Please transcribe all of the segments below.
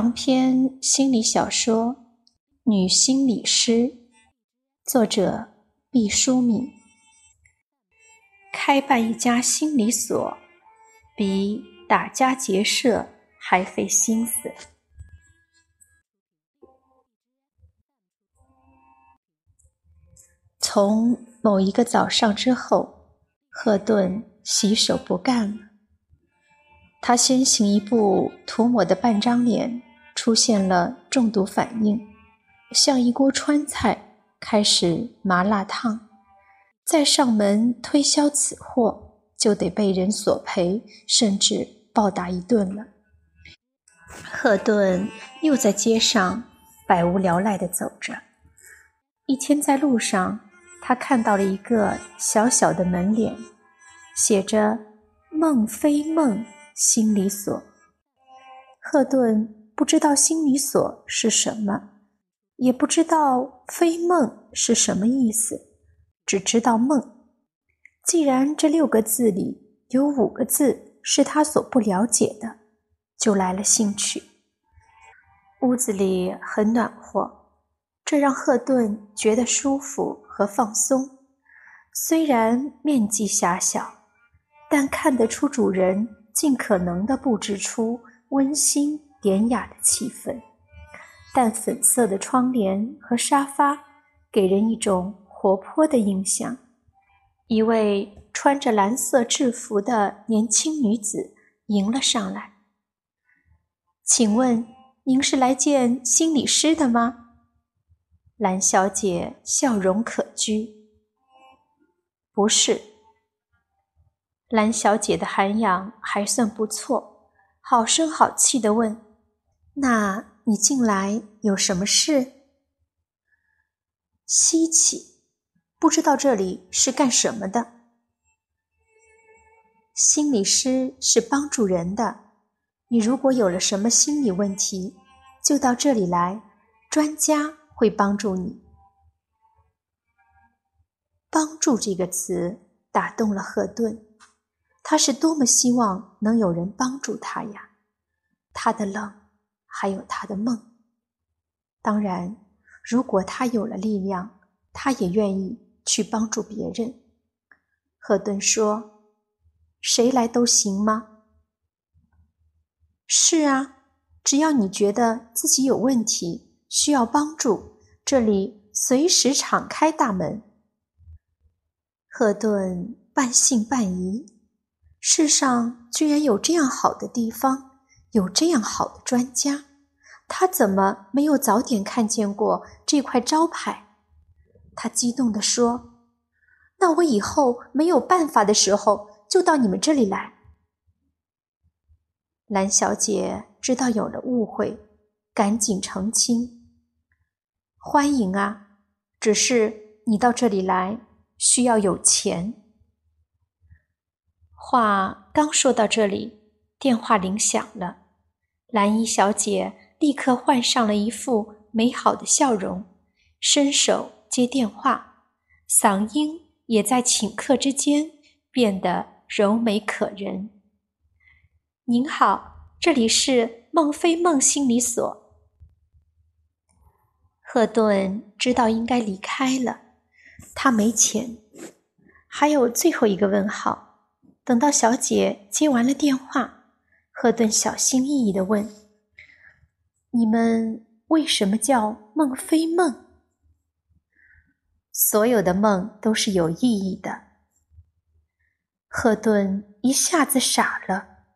长篇心理小说《女心理师》，作者毕淑敏。开办一家心理所，比打家劫舍还费心思。从某一个早上之后，赫顿洗手不干了。他先行一步涂抹的半张脸出现了中毒反应，像一锅川菜开始麻辣烫。再上门推销此货，就得被人索赔，甚至暴打一顿了。赫顿又在街上百无聊赖地走着。一天在路上，他看到了一个小小的门脸，写着“梦非梦”。心理所，赫顿不知道心理所是什么，也不知道非梦是什么意思，只知道梦。既然这六个字里有五个字是他所不了解的，就来了兴趣。屋子里很暖和，这让赫顿觉得舒服和放松。虽然面积狭小，但看得出主人。尽可能的布置出温馨典雅的气氛，淡粉色的窗帘和沙发给人一种活泼的印象。一位穿着蓝色制服的年轻女子迎了上来：“请问您是来见心理师的吗？”蓝小姐笑容可掬：“不是。”蓝小姐的涵养还算不错，好声好气地问：“那你进来有什么事？”稀奇，不知道这里是干什么的。心理师是帮助人的，你如果有了什么心理问题，就到这里来，专家会帮助你。帮助这个词打动了赫顿。他是多么希望能有人帮助他呀！他的冷，还有他的梦。当然，如果他有了力量，他也愿意去帮助别人。赫顿说：“谁来都行吗？”“是啊，只要你觉得自己有问题，需要帮助，这里随时敞开大门。”赫顿半信半疑。世上居然有这样好的地方，有这样好的专家，他怎么没有早点看见过这块招牌？他激动地说：“那我以后没有办法的时候，就到你们这里来。”蓝小姐知道有了误会，赶紧澄清：“欢迎啊，只是你到这里来需要有钱。”话刚说到这里，电话铃响了。蓝衣小姐立刻换上了一副美好的笑容，伸手接电话，嗓音也在顷刻之间变得柔美可人。“您好，这里是梦非梦心理所。”赫顿知道应该离开了，他没钱，还有最后一个问号。等到小姐接完了电话，赫顿小心翼翼地问：“你们为什么叫梦非梦？所有的梦都是有意义的。”赫顿一下子傻了，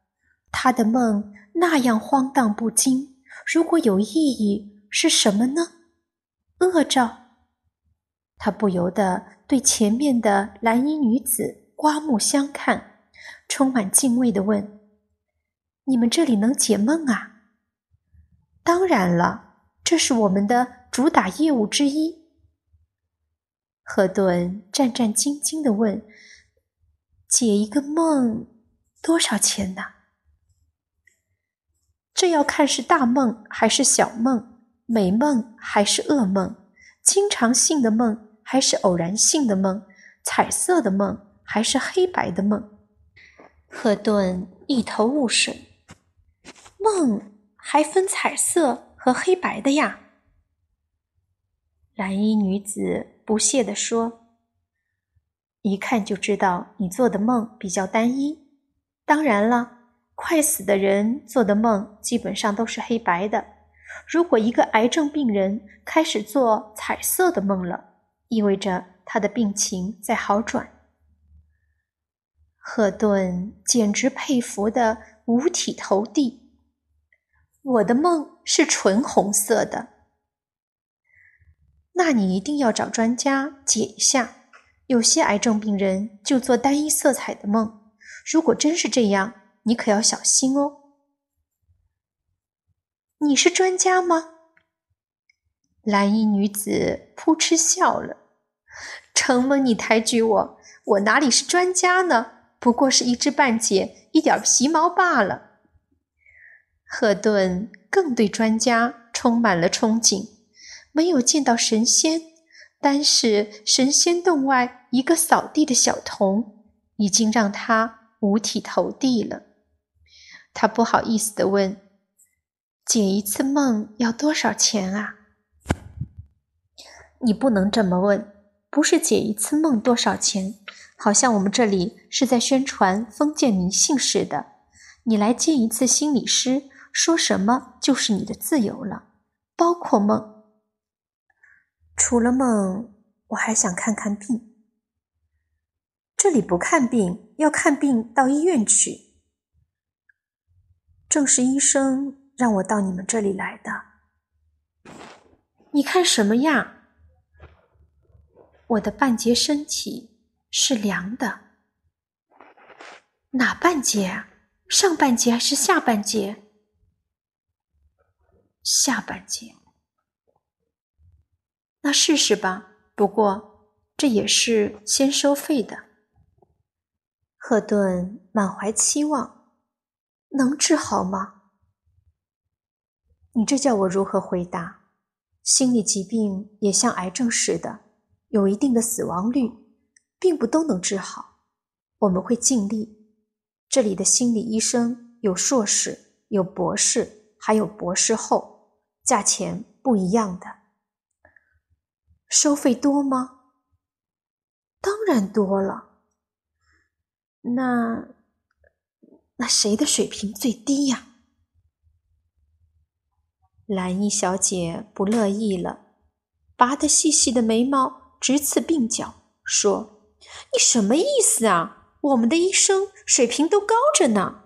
他的梦那样荒诞不经，如果有意义，是什么呢？恶兆？他不由得对前面的蓝衣女子刮目相看。充满敬畏地问：“你们这里能解梦啊？”“当然了，这是我们的主打业务之一。”赫顿战战兢兢地问：“解一个梦多少钱呢？”“这要看是大梦还是小梦，美梦还是噩梦，经常性的梦还是偶然性的梦，彩色的梦还是黑白的梦？赫顿一头雾水。梦还分彩色和黑白的呀？蓝衣女子不屑地说：“一看就知道你做的梦比较单一。当然了，快死的人做的梦基本上都是黑白的。如果一个癌症病人开始做彩色的梦了，意味着他的病情在好转。”赫顿简直佩服的五体投地。我的梦是纯红色的，那你一定要找专家解一下。有些癌症病人就做单一色彩的梦，如果真是这样，你可要小心哦。你是专家吗？蓝衣女子扑哧笑了。承蒙你抬举我，我哪里是专家呢？不过是一知半解，一点皮毛罢了。赫顿更对专家充满了憧憬，没有见到神仙，单是神仙洞外一个扫地的小童，已经让他五体投地了。他不好意思地问：“解一次梦要多少钱啊？”你不能这么问，不是解一次梦多少钱，好像我们这里是在宣传封建迷信似的。你来见一次心理师。说什么就是你的自由了，包括梦。除了梦，我还想看看病。这里不看病，要看病到医院去。正是医生让我到你们这里来的。你看什么呀？我的半截身体是凉的。哪半截？上半截还是下半截？下半截，那试试吧。不过这也是先收费的。赫顿满怀期望，能治好吗？你这叫我如何回答？心理疾病也像癌症似的，有一定的死亡率，并不都能治好。我们会尽力。这里的心理医生有硕士，有博士，还有博士后。价钱不一样的，收费多吗？当然多了。那那谁的水平最低呀？蓝衣小姐不乐意了，拔得细细的眉毛直刺鬓角，说：“你什么意思啊？我们的医生水平都高着呢。”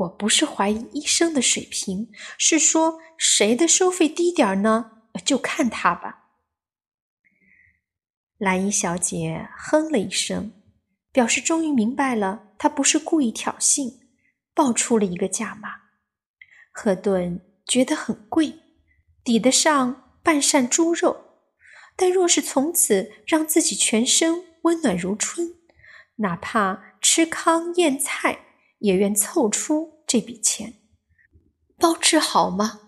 我不是怀疑医生的水平，是说谁的收费低点儿呢？就看他吧。蓝衣小姐哼了一声，表示终于明白了，她不是故意挑衅，报出了一个价码。赫顿觉得很贵，抵得上半扇猪肉，但若是从此让自己全身温暖如春，哪怕吃糠咽菜。也愿凑出这笔钱，包治好吗？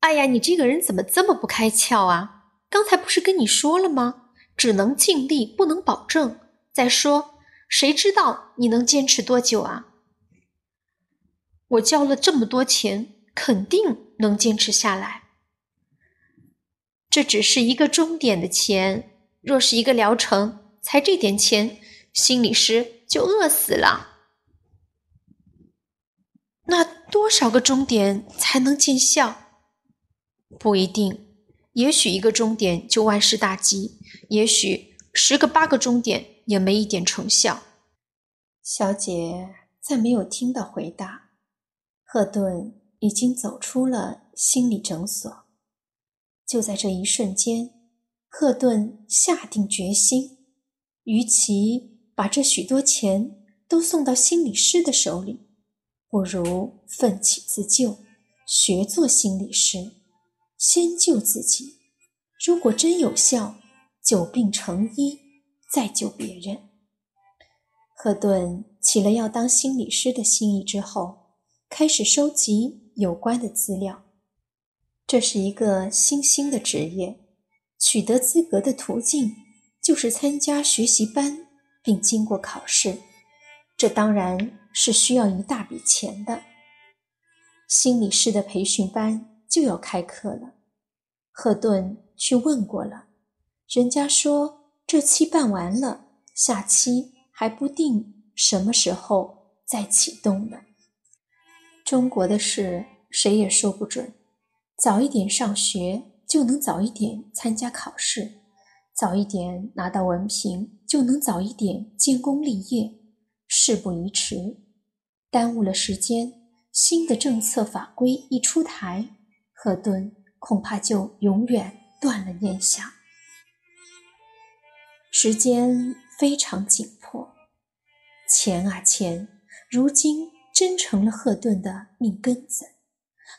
哎呀，你这个人怎么这么不开窍啊？刚才不是跟你说了吗？只能尽力，不能保证。再说，谁知道你能坚持多久啊？我交了这么多钱，肯定能坚持下来。这只是一个终点的钱，若是一个疗程才这点钱，心理师就饿死了。那多少个终点才能见效？不一定，也许一个终点就万事大吉，也许十个八个终点也没一点成效。小姐再没有听到回答，赫顿已经走出了心理诊所。就在这一瞬间，赫顿下定决心，与其把这许多钱都送到心理师的手里。不如奋起自救，学做心理师，先救自己。如果真有效，久病成医，再救别人。赫顿起了要当心理师的心意之后，开始收集有关的资料。这是一个新兴的职业，取得资格的途径就是参加学习班并经过考试，这当然是需要一大笔钱的。心理师的培训班就要开课了，赫顿去问过了，人家说这期办完了，下期还不定什么时候再启动呢。中国的事谁也说不准，早一点上学就能早一点参加考试，早一点拿到文凭就能早一点建功立业。事不宜迟，耽误了时间。新的政策法规一出台，赫顿恐怕就永远断了念想。时间非常紧迫，钱啊钱，如今真成了赫顿的命根子。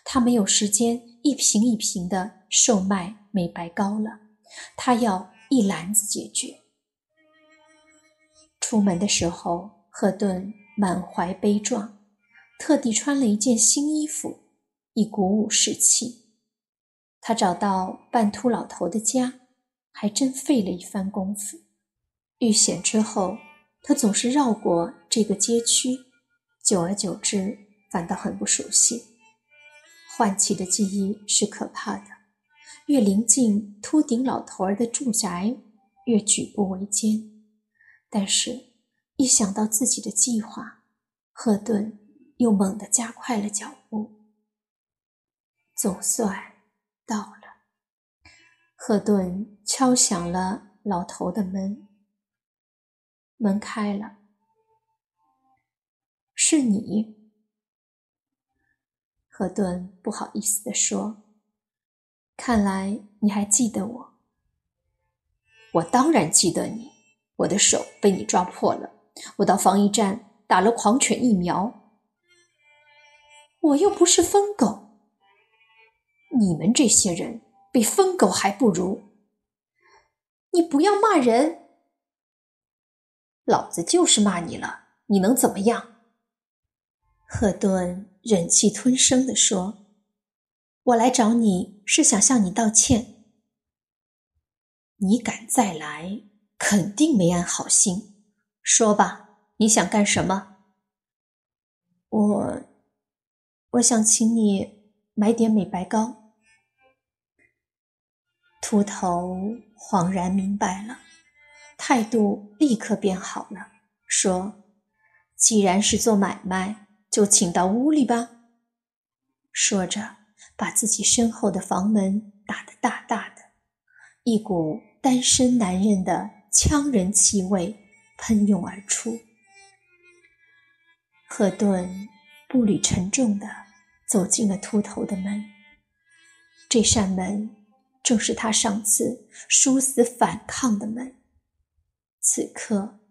他没有时间一瓶一瓶的售卖美白膏了，他要一篮子解决。出门的时候，赫顿满怀悲壮。特地穿了一件新衣服，以鼓舞士气。他找到半秃老头的家，还真费了一番功夫。遇险之后，他总是绕过这个街区，久而久之，反倒很不熟悉。唤起的记忆是可怕的，越临近秃顶老头儿的住宅，越举步维艰。但是，一想到自己的计划，赫顿。又猛地加快了脚步。总算到了。赫顿敲响了老头的门，门开了。是你？赫顿不好意思地说：“看来你还记得我。”“我当然记得你。我的手被你抓破了，我到防疫站打了狂犬疫苗。”我又不是疯狗，你们这些人比疯狗还不如。你不要骂人，老子就是骂你了，你能怎么样？赫顿忍气吞声地说：“我来找你是想向你道歉。你敢再来，肯定没安好心。说吧，你想干什么？我。”我想请你买点美白膏。秃头恍然明白了，态度立刻变好了，说：“既然是做买卖，就请到屋里吧。”说着，把自己身后的房门打得大大的，一股单身男人的呛人气味喷涌而出。赫顿。步履沉重地走进了秃头的门。这扇门正是他上次殊死反抗的门，此刻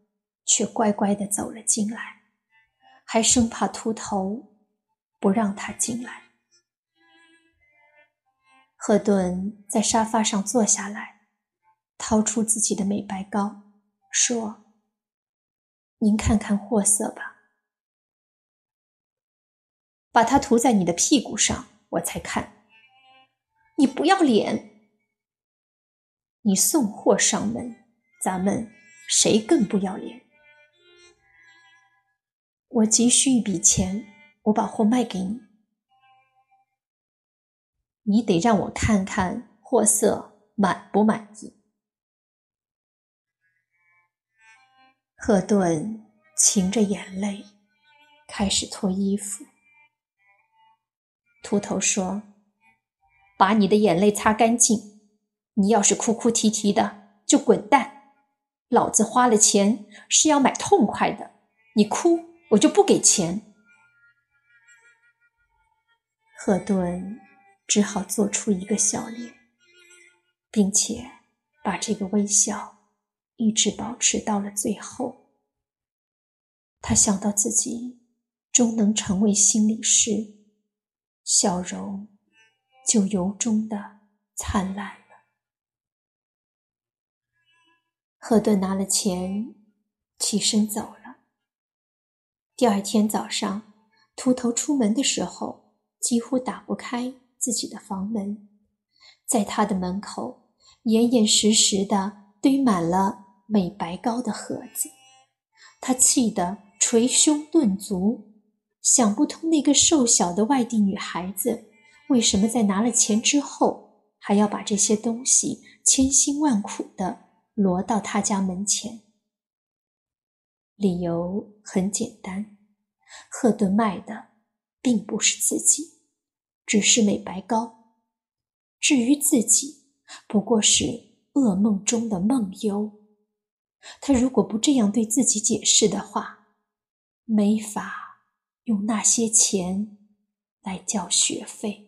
却乖乖地走了进来，还生怕秃头不让他进来。赫顿在沙发上坐下来，掏出自己的美白膏，说：“您看看货色吧。”把它涂在你的屁股上，我才看。你不要脸！你送货上门，咱们谁更不要脸？我急需一笔钱，我把货卖给你。你得让我看看货色满不满意。赫顿噙着眼泪，开始脱衣服。秃头说：“把你的眼泪擦干净。你要是哭哭啼啼的，就滚蛋。老子花了钱是要买痛快的，你哭我就不给钱。”赫顿只好做出一个笑脸，并且把这个微笑一直保持到了最后。他想到自己终能成为心理师。笑容就由衷的灿烂了。赫顿拿了钱，起身走了。第二天早上，秃头出门的时候，几乎打不开自己的房门，在他的门口，严严实实的堆满了美白膏的盒子，他气得捶胸顿足，想不通那个瘦小的外地女孩子为什么在拿了钱之后，还要把这些东西千辛万苦的摞到他家门前。理由很简单，赫顿卖的并不是自己，只是美白膏。至于自己，不过是噩梦中的梦游。他如果不这样对自己解释的话，没法用那些钱来交学费。